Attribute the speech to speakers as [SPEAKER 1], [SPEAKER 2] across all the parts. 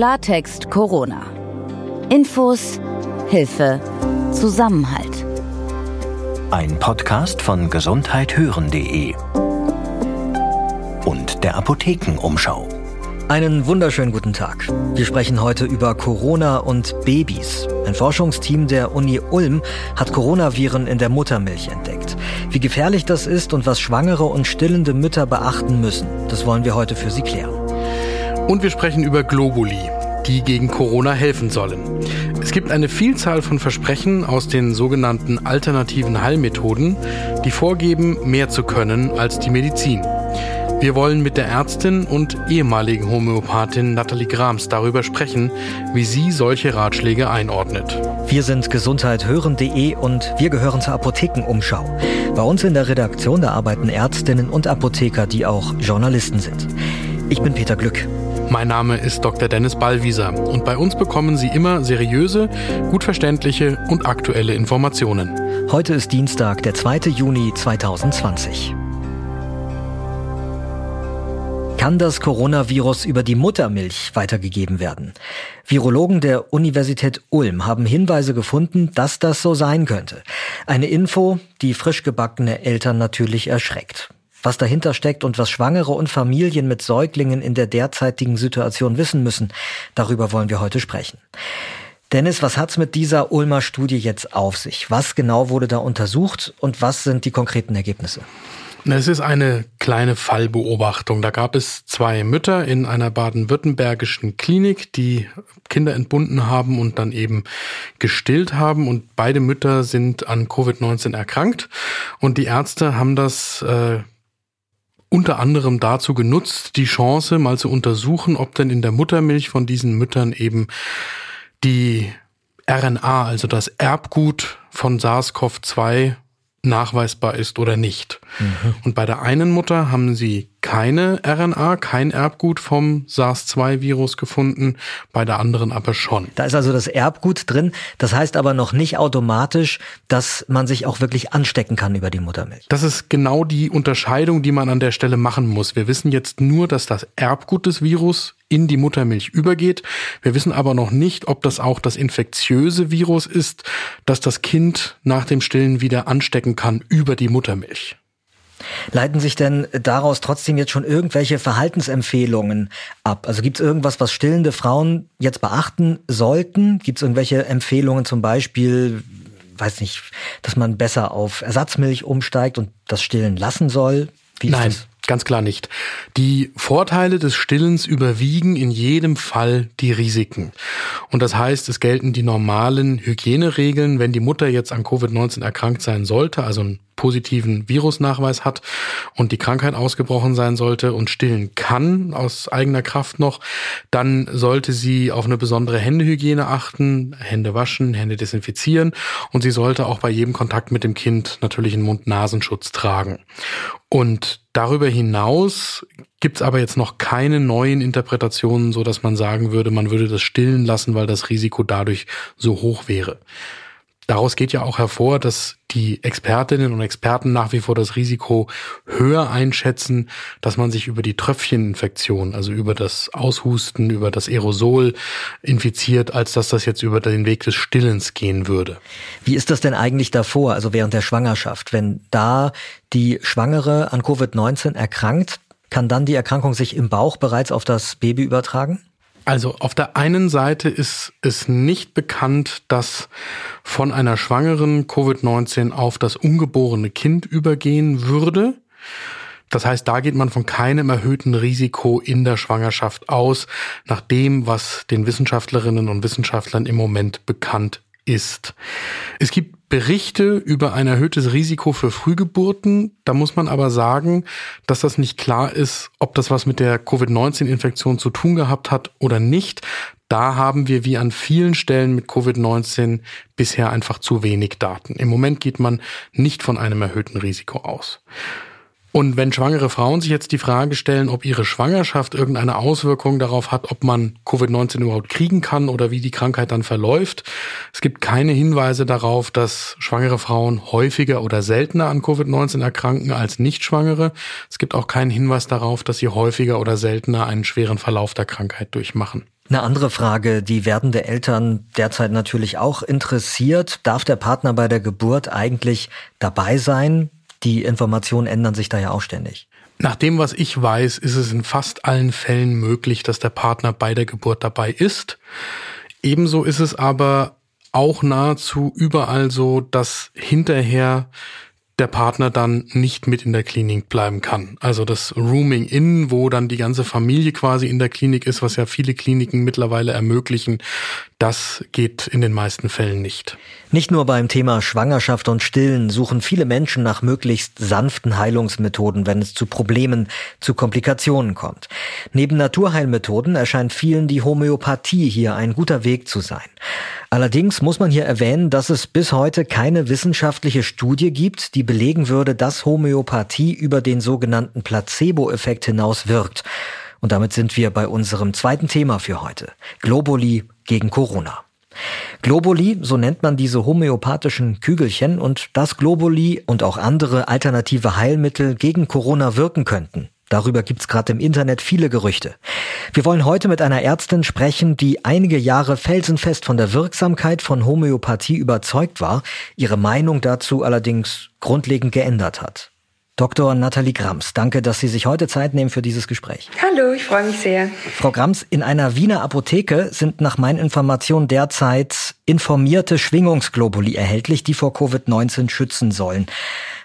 [SPEAKER 1] Klartext Corona. Infos, Hilfe, Zusammenhalt.
[SPEAKER 2] Ein Podcast von gesundheithören.de und der Apothekenumschau.
[SPEAKER 3] Einen wunderschönen guten Tag. Wir sprechen heute über Corona und Babys. Ein Forschungsteam der Uni Ulm hat Coronaviren in der Muttermilch entdeckt. Wie gefährlich das ist und was schwangere und stillende Mütter beachten müssen, das wollen wir heute für Sie klären.
[SPEAKER 4] Und wir sprechen über Globuli, die gegen Corona helfen sollen. Es gibt eine Vielzahl von Versprechen aus den sogenannten alternativen Heilmethoden, die vorgeben, mehr zu können als die Medizin. Wir wollen mit der Ärztin und ehemaligen Homöopathin Nathalie Grams darüber sprechen, wie sie solche Ratschläge einordnet.
[SPEAKER 3] Wir sind gesundheithören.de und wir gehören zur Apothekenumschau. Bei uns in der Redaktion da arbeiten Ärztinnen und Apotheker, die auch Journalisten sind. Ich bin Peter Glück.
[SPEAKER 4] Mein Name ist Dr. Dennis Ballwieser und bei uns bekommen Sie immer seriöse, gut verständliche und aktuelle Informationen.
[SPEAKER 3] Heute ist Dienstag, der 2. Juni 2020. Kann das Coronavirus über die Muttermilch weitergegeben werden? Virologen der Universität Ulm haben Hinweise gefunden, dass das so sein könnte. Eine Info, die frisch gebackene Eltern natürlich erschreckt. Was dahinter steckt und was Schwangere und Familien mit Säuglingen in der derzeitigen Situation wissen müssen, darüber wollen wir heute sprechen. Dennis, was hat's mit dieser Ulmer Studie jetzt auf sich? Was genau wurde da untersucht und was sind die konkreten Ergebnisse?
[SPEAKER 4] Es ist eine kleine Fallbeobachtung. Da gab es zwei Mütter in einer baden-württembergischen Klinik, die Kinder entbunden haben und dann eben gestillt haben. Und beide Mütter sind an Covid-19 erkrankt. Und die Ärzte haben das äh, unter anderem dazu genutzt, die Chance mal zu untersuchen, ob denn in der Muttermilch von diesen Müttern eben die RNA, also das Erbgut von SARS-CoV-2 nachweisbar ist oder nicht. Mhm. Und bei der einen Mutter haben sie keine RNA, kein Erbgut vom SARS-2-Virus gefunden, bei der anderen aber schon.
[SPEAKER 3] Da ist also das Erbgut drin. Das heißt aber noch nicht automatisch, dass man sich auch wirklich anstecken kann über die Muttermilch.
[SPEAKER 4] Das ist genau die Unterscheidung, die man an der Stelle machen muss. Wir wissen jetzt nur, dass das Erbgut des Virus in die Muttermilch übergeht. Wir wissen aber noch nicht, ob das auch das infektiöse Virus ist, das das Kind nach dem Stillen wieder anstecken kann über die Muttermilch.
[SPEAKER 3] Leiten sich denn daraus trotzdem jetzt schon irgendwelche Verhaltensempfehlungen ab? Also gibt es irgendwas, was stillende Frauen jetzt beachten sollten? Gibt es irgendwelche Empfehlungen zum Beispiel, weiß nicht, dass man besser auf Ersatzmilch umsteigt und das Stillen lassen soll?
[SPEAKER 4] Nein. Das? Ganz klar nicht. Die Vorteile des Stillens überwiegen in jedem Fall die Risiken. Und das heißt, es gelten die normalen Hygieneregeln, wenn die Mutter jetzt an Covid-19 erkrankt sein sollte, also ein positiven Virusnachweis hat und die Krankheit ausgebrochen sein sollte und stillen kann aus eigener Kraft noch, dann sollte sie auf eine besondere Händehygiene achten, Hände waschen, Hände desinfizieren und sie sollte auch bei jedem Kontakt mit dem Kind natürlich einen Mund-Nasenschutz tragen. Und darüber hinaus gibt's aber jetzt noch keine neuen Interpretationen, so dass man sagen würde, man würde das stillen lassen, weil das Risiko dadurch so hoch wäre. Daraus geht ja auch hervor, dass die Expertinnen und Experten nach wie vor das Risiko höher einschätzen, dass man sich über die Tröpfcheninfektion, also über das Aushusten, über das Aerosol infiziert, als dass das jetzt über den Weg des Stillens gehen würde.
[SPEAKER 3] Wie ist das denn eigentlich davor, also während der Schwangerschaft? Wenn da die Schwangere an Covid-19 erkrankt, kann dann die Erkrankung sich im Bauch bereits auf das Baby übertragen?
[SPEAKER 4] Also auf der einen Seite ist es nicht bekannt, dass von einer Schwangeren Covid-19 auf das ungeborene Kind übergehen würde. Das heißt, da geht man von keinem erhöhten Risiko in der Schwangerschaft aus, nach dem, was den Wissenschaftlerinnen und Wissenschaftlern im Moment bekannt ist. Es gibt Berichte über ein erhöhtes Risiko für Frühgeburten. Da muss man aber sagen, dass das nicht klar ist, ob das was mit der Covid-19-Infektion zu tun gehabt hat oder nicht. Da haben wir wie an vielen Stellen mit Covid-19 bisher einfach zu wenig Daten. Im Moment geht man nicht von einem erhöhten Risiko aus. Und wenn schwangere Frauen sich jetzt die Frage stellen, ob ihre Schwangerschaft irgendeine Auswirkung darauf hat, ob man Covid-19 überhaupt kriegen kann oder wie die Krankheit dann verläuft, es gibt keine Hinweise darauf, dass schwangere Frauen häufiger oder seltener an Covid-19 erkranken als Nichtschwangere. Es gibt auch keinen Hinweis darauf, dass sie häufiger oder seltener einen schweren Verlauf der Krankheit durchmachen.
[SPEAKER 3] Eine andere Frage, die werdende Eltern derzeit natürlich auch interessiert. Darf der Partner bei der Geburt eigentlich dabei sein? Die Informationen ändern sich da ja auch ständig.
[SPEAKER 4] Nach dem, was ich weiß, ist es in fast allen Fällen möglich, dass der Partner bei der Geburt dabei ist. Ebenso ist es aber auch nahezu überall so, dass hinterher der Partner dann nicht mit in der Klinik bleiben kann. Also das Rooming in, wo dann die ganze Familie quasi in der Klinik ist, was ja viele Kliniken mittlerweile ermöglichen, das geht in den meisten Fällen nicht.
[SPEAKER 3] Nicht nur beim Thema Schwangerschaft und Stillen suchen viele Menschen nach möglichst sanften Heilungsmethoden, wenn es zu Problemen, zu Komplikationen kommt. Neben Naturheilmethoden erscheint vielen die Homöopathie hier ein guter Weg zu sein. Allerdings muss man hier erwähnen, dass es bis heute keine wissenschaftliche Studie gibt, die belegen würde, dass Homöopathie über den sogenannten Placebo-Effekt hinaus wirkt. Und damit sind wir bei unserem zweiten Thema für heute. Globuli gegen Corona. Globuli, so nennt man diese homöopathischen Kügelchen und dass Globuli und auch andere alternative Heilmittel gegen Corona wirken könnten. Darüber gibt's gerade im Internet viele Gerüchte. Wir wollen heute mit einer Ärztin sprechen, die einige Jahre felsenfest von der Wirksamkeit von Homöopathie überzeugt war, ihre Meinung dazu allerdings grundlegend geändert hat. Dr. Nathalie Grams, danke, dass Sie sich heute Zeit nehmen für dieses Gespräch.
[SPEAKER 5] Hallo, ich freue mich sehr.
[SPEAKER 3] Frau Grams, in einer Wiener Apotheke sind nach meinen Informationen derzeit informierte Schwingungsglobuli erhältlich, die vor Covid-19 schützen sollen.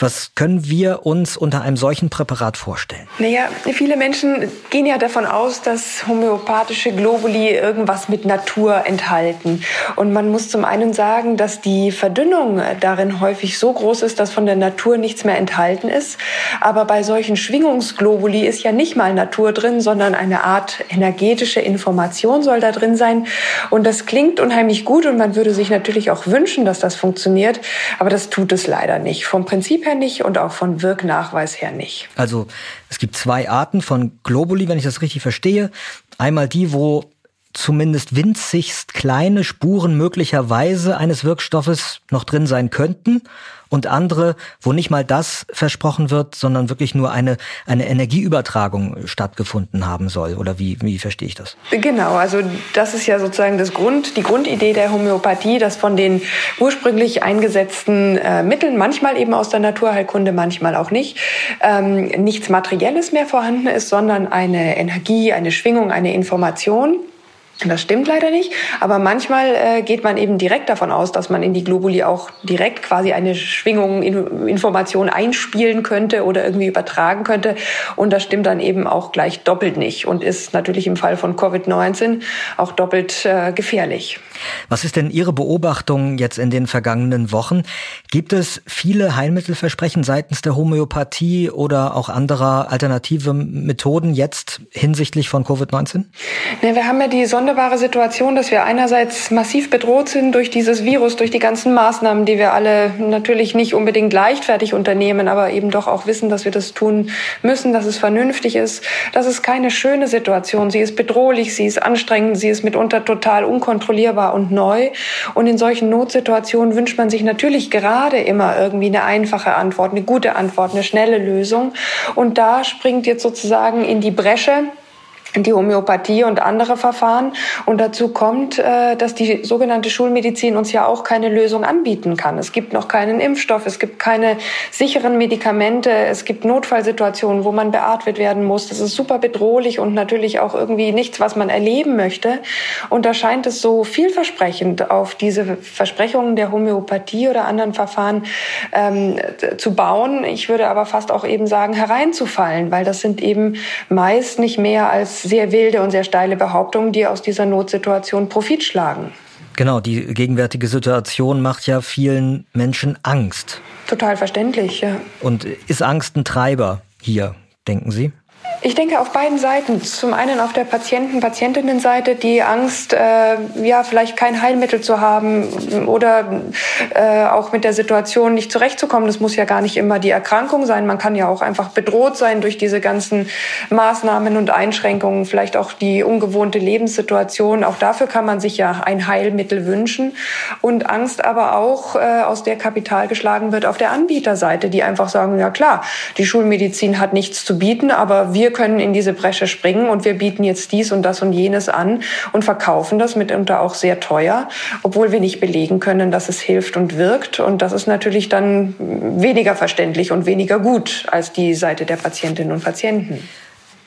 [SPEAKER 3] Was können wir uns unter einem solchen Präparat vorstellen?
[SPEAKER 5] Naja, viele Menschen gehen ja davon aus, dass homöopathische Globuli irgendwas mit Natur enthalten. Und man muss zum einen sagen, dass die Verdünnung darin häufig so groß ist, dass von der Natur nichts mehr enthalten ist. Aber bei solchen Schwingungsglobuli ist ja nicht mal Natur drin, sondern eine Art energetische Information soll da drin sein. Und das klingt unheimlich gut und man würde sich natürlich auch wünschen, dass das funktioniert. Aber das tut es leider nicht. Vom Prinzip her nicht und auch von Wirknachweis her nicht.
[SPEAKER 3] Also es gibt zwei Arten von Globuli, wenn ich das richtig verstehe. Einmal die, wo zumindest winzigst kleine Spuren möglicherweise eines Wirkstoffes noch drin sein könnten und andere, wo nicht mal das versprochen wird, sondern wirklich nur eine, eine Energieübertragung stattgefunden haben soll. Oder wie, wie verstehe ich das?
[SPEAKER 5] Genau, also das ist ja sozusagen das Grund, die Grundidee der Homöopathie, dass von den ursprünglich eingesetzten äh, Mitteln, manchmal eben aus der Naturheilkunde, manchmal auch nicht, ähm, nichts Materielles mehr vorhanden ist, sondern eine Energie, eine Schwingung, eine Information das stimmt leider nicht, aber manchmal äh, geht man eben direkt davon aus, dass man in die Globuli auch direkt quasi eine Schwingung, in, Information einspielen könnte oder irgendwie übertragen könnte. Und das stimmt dann eben auch gleich doppelt nicht und ist natürlich im Fall von Covid-19 auch doppelt äh, gefährlich.
[SPEAKER 3] Was ist denn Ihre Beobachtung jetzt in den vergangenen Wochen? Gibt es viele Heilmittelversprechen seitens der Homöopathie oder auch anderer alternative Methoden jetzt hinsichtlich von Covid-19?
[SPEAKER 5] Ne, wir haben ja die Sonne sonderbare Situation, dass wir einerseits massiv bedroht sind durch dieses Virus, durch die ganzen Maßnahmen, die wir alle natürlich nicht unbedingt leichtfertig unternehmen, aber eben doch auch wissen, dass wir das tun müssen, dass es vernünftig ist. Das ist keine schöne Situation. Sie ist bedrohlich, sie ist anstrengend, sie ist mitunter total unkontrollierbar und neu. Und in solchen Notsituationen wünscht man sich natürlich gerade immer irgendwie eine einfache Antwort, eine gute Antwort, eine schnelle Lösung. Und da springt jetzt sozusagen in die Bresche die Homöopathie und andere Verfahren. Und dazu kommt, äh, dass die sogenannte Schulmedizin uns ja auch keine Lösung anbieten kann. Es gibt noch keinen Impfstoff, es gibt keine sicheren Medikamente, es gibt Notfallsituationen, wo man beatmet werden muss. Das ist super bedrohlich und natürlich auch irgendwie nichts, was man erleben möchte. Und da scheint es so vielversprechend auf diese Versprechungen der Homöopathie oder anderen Verfahren ähm, zu bauen. Ich würde aber fast auch eben sagen, hereinzufallen, weil das sind eben meist nicht mehr als sehr wilde und sehr steile Behauptungen, die aus dieser Notsituation Profit schlagen.
[SPEAKER 3] Genau, die gegenwärtige Situation macht ja vielen Menschen Angst.
[SPEAKER 5] Total verständlich, ja.
[SPEAKER 3] Und ist Angst ein Treiber hier, denken Sie?
[SPEAKER 5] Ich denke auf beiden Seiten. Zum einen auf der Patienten, Patientinnenseite die Angst, äh, ja vielleicht kein Heilmittel zu haben oder äh, auch mit der Situation nicht zurechtzukommen. Das muss ja gar nicht immer die Erkrankung sein. Man kann ja auch einfach bedroht sein durch diese ganzen Maßnahmen und Einschränkungen, vielleicht auch die ungewohnte Lebenssituation. Auch dafür kann man sich ja ein Heilmittel wünschen. Und Angst aber auch, äh, aus der Kapital geschlagen wird auf der Anbieterseite, die einfach sagen, ja klar, die Schulmedizin hat nichts zu bieten, aber wir wir können in diese Bresche springen und wir bieten jetzt dies und das und jenes an und verkaufen das mitunter auch sehr teuer, obwohl wir nicht belegen können, dass es hilft und wirkt. Und das ist natürlich dann weniger verständlich und weniger gut als die Seite der Patientinnen und Patienten.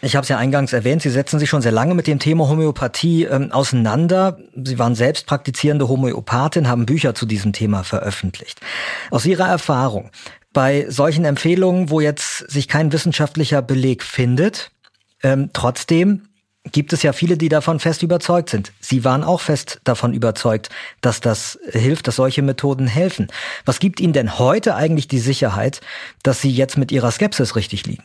[SPEAKER 3] Ich habe es ja eingangs erwähnt, Sie setzen sich schon sehr lange mit dem Thema Homöopathie ähm, auseinander. Sie waren selbst praktizierende Homöopathin, haben Bücher zu diesem Thema veröffentlicht. Aus Ihrer Erfahrung, bei solchen Empfehlungen, wo jetzt sich kein wissenschaftlicher Beleg findet, ähm, trotzdem gibt es ja viele, die davon fest überzeugt sind. Sie waren auch fest davon überzeugt, dass das hilft, dass solche Methoden helfen. Was gibt Ihnen denn heute eigentlich die Sicherheit, dass Sie jetzt mit Ihrer Skepsis richtig liegen?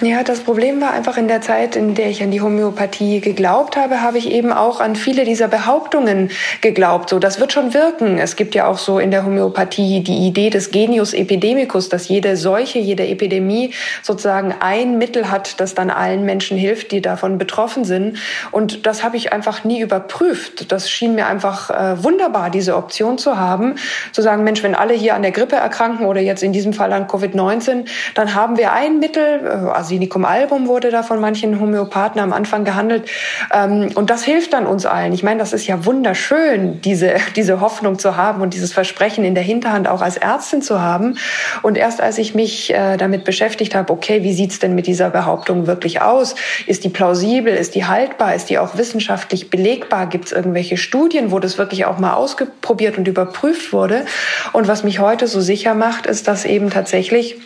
[SPEAKER 5] Ja, das Problem war einfach in der Zeit, in der ich an die Homöopathie geglaubt habe, habe ich eben auch an viele dieser Behauptungen geglaubt. So, das wird schon wirken. Es gibt ja auch so in der Homöopathie die Idee des Genius Epidemicus, dass jede Seuche, jede Epidemie sozusagen ein Mittel hat, das dann allen Menschen hilft, die davon betroffen sind. Und das habe ich einfach nie überprüft. Das schien mir einfach äh, wunderbar, diese Option zu haben, zu sagen, Mensch, wenn alle hier an der Grippe erkranken oder jetzt in diesem Fall an Covid-19, dann haben wir ein Mittel, Arsenicum album wurde da von manchen Homöopathen am Anfang gehandelt. Ähm, und das hilft dann uns allen. Ich meine, das ist ja wunderschön, diese, diese Hoffnung zu haben und dieses Versprechen in der Hinterhand auch als Ärztin zu haben. Und erst als ich mich äh, damit beschäftigt habe, okay, wie sieht's denn mit dieser Behauptung wirklich aus? Ist die plausibel? Ist die haltbar? Ist die auch wissenschaftlich belegbar? Gibt es irgendwelche Studien, wo das wirklich auch mal ausprobiert und überprüft wurde? Und was mich heute so sicher macht, ist, dass eben tatsächlich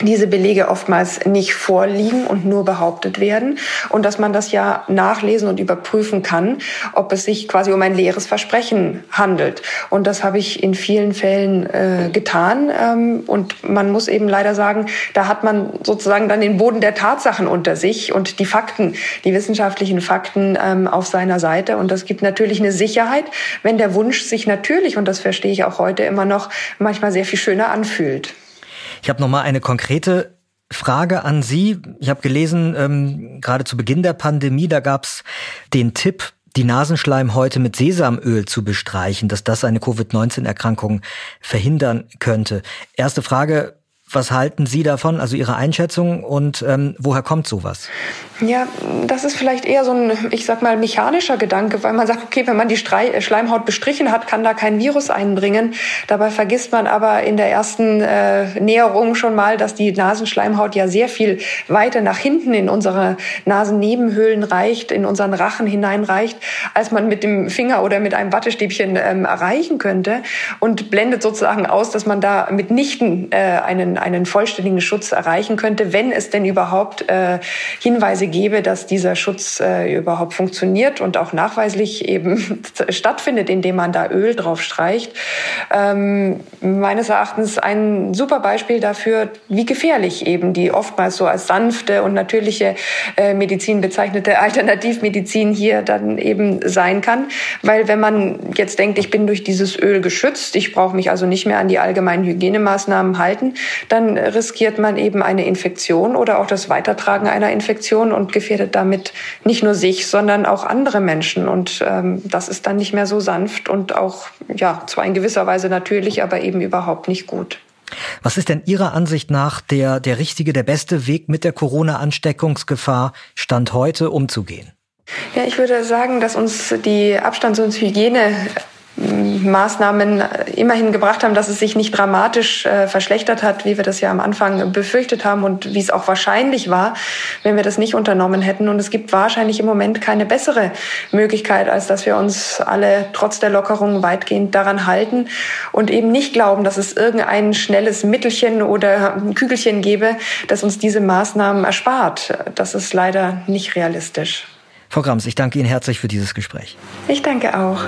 [SPEAKER 5] diese Belege oftmals nicht vorliegen und nur behauptet werden und dass man das ja nachlesen und überprüfen kann, ob es sich quasi um ein leeres Versprechen handelt. Und das habe ich in vielen Fällen äh, getan. Ähm, und man muss eben leider sagen, da hat man sozusagen dann den Boden der Tatsachen unter sich und die Fakten, die wissenschaftlichen Fakten ähm, auf seiner Seite. Und das gibt natürlich eine Sicherheit, wenn der Wunsch sich natürlich, und das verstehe ich auch heute immer noch, manchmal sehr viel schöner anfühlt.
[SPEAKER 3] Ich habe noch mal eine konkrete Frage an Sie. Ich habe gelesen, ähm, gerade zu Beginn der Pandemie, da gab es den Tipp, die Nasenschleimhäute mit Sesamöl zu bestreichen, dass das eine Covid-19-Erkrankung verhindern könnte. Erste Frage, was halten Sie davon, also Ihre Einschätzung und ähm, woher kommt sowas?
[SPEAKER 5] Ja, das ist vielleicht eher so ein, ich sag mal, mechanischer Gedanke, weil man sagt, okay, wenn man die äh, Schleimhaut bestrichen hat, kann da kein Virus einbringen. Dabei vergisst man aber in der ersten äh, Näherung schon mal, dass die Nasenschleimhaut ja sehr viel weiter nach hinten in unsere Nasennebenhöhlen reicht, in unseren Rachen hineinreicht, als man mit dem Finger oder mit einem Wattestäbchen ähm, erreichen könnte und blendet sozusagen aus, dass man da mitnichten äh, einen, einen vollständigen Schutz erreichen könnte, wenn es denn überhaupt äh, Hinweise gebe, dass dieser Schutz äh, überhaupt funktioniert und auch nachweislich eben stattfindet, indem man da Öl drauf streicht. Ähm, meines Erachtens ein super Beispiel dafür, wie gefährlich eben die oftmals so als sanfte und natürliche äh, Medizin bezeichnete Alternativmedizin hier dann eben sein kann. Weil wenn man jetzt denkt, ich bin durch dieses Öl geschützt, ich brauche mich also nicht mehr an die allgemeinen Hygienemaßnahmen halten, dann riskiert man eben eine Infektion oder auch das Weitertragen einer Infektion und gefährdet damit nicht nur sich, sondern auch andere Menschen. Und ähm, das ist dann nicht mehr so sanft und auch, ja, zwar in gewisser Weise natürlich, aber eben überhaupt nicht gut.
[SPEAKER 3] Was ist denn Ihrer Ansicht nach der, der richtige, der beste Weg mit der Corona-Ansteckungsgefahr Stand heute umzugehen?
[SPEAKER 5] Ja, ich würde sagen, dass uns die Abstands- und Hygiene Maßnahmen immerhin gebracht haben, dass es sich nicht dramatisch äh, verschlechtert hat, wie wir das ja am Anfang befürchtet haben und wie es auch wahrscheinlich war, wenn wir das nicht unternommen hätten. Und es gibt wahrscheinlich im Moment keine bessere Möglichkeit, als dass wir uns alle trotz der Lockerung weitgehend daran halten und eben nicht glauben, dass es irgendein schnelles Mittelchen oder Kügelchen gäbe, das uns diese Maßnahmen erspart. Das ist leider nicht realistisch.
[SPEAKER 3] Frau Grams, ich danke Ihnen herzlich für dieses Gespräch.
[SPEAKER 5] Ich danke auch.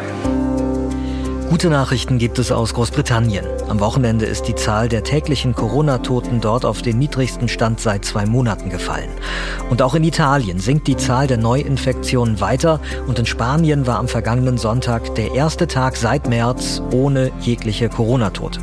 [SPEAKER 3] Gute Nachrichten gibt es aus Großbritannien. Am Wochenende ist die Zahl der täglichen Corona-Toten dort auf den niedrigsten Stand seit zwei Monaten gefallen. Und auch in Italien sinkt die Zahl der Neuinfektionen weiter und in Spanien war am vergangenen Sonntag der erste Tag seit März ohne jegliche Corona-Tote.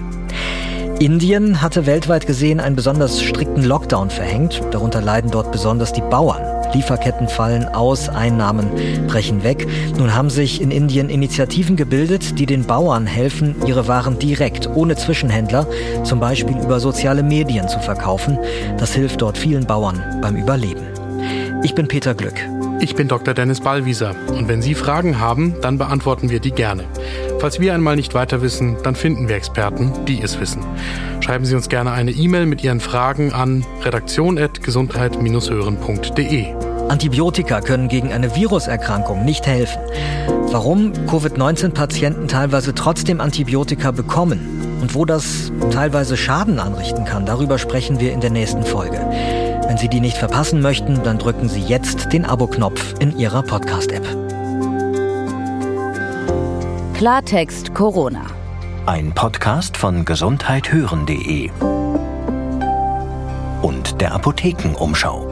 [SPEAKER 3] Indien hatte weltweit gesehen einen besonders strikten Lockdown verhängt. Darunter leiden dort besonders die Bauern. Lieferketten fallen aus, Einnahmen brechen weg. Nun haben sich in Indien Initiativen gebildet, die den Bauern helfen, ihre Waren direkt, ohne Zwischenhändler, zum Beispiel über soziale Medien zu verkaufen. Das hilft dort vielen Bauern beim Überleben. Ich bin Peter Glück.
[SPEAKER 4] Ich bin Dr. Dennis Ballwieser und wenn Sie Fragen haben, dann beantworten wir die gerne. Falls wir einmal nicht weiter wissen, dann finden wir Experten, die es wissen. Schreiben Sie uns gerne eine E-Mail mit Ihren Fragen an redaktion.gesundheit-hören.de.
[SPEAKER 3] Antibiotika können gegen eine Viruserkrankung nicht helfen. Warum Covid-19-Patienten teilweise trotzdem Antibiotika bekommen und wo das teilweise Schaden anrichten kann, darüber sprechen wir in der nächsten Folge. Wenn Sie die nicht verpassen möchten, dann drücken Sie jetzt den Abo-Knopf in Ihrer Podcast-App.
[SPEAKER 1] Klartext Corona.
[SPEAKER 2] Ein Podcast von gesundheithören.de und der Apothekenumschau.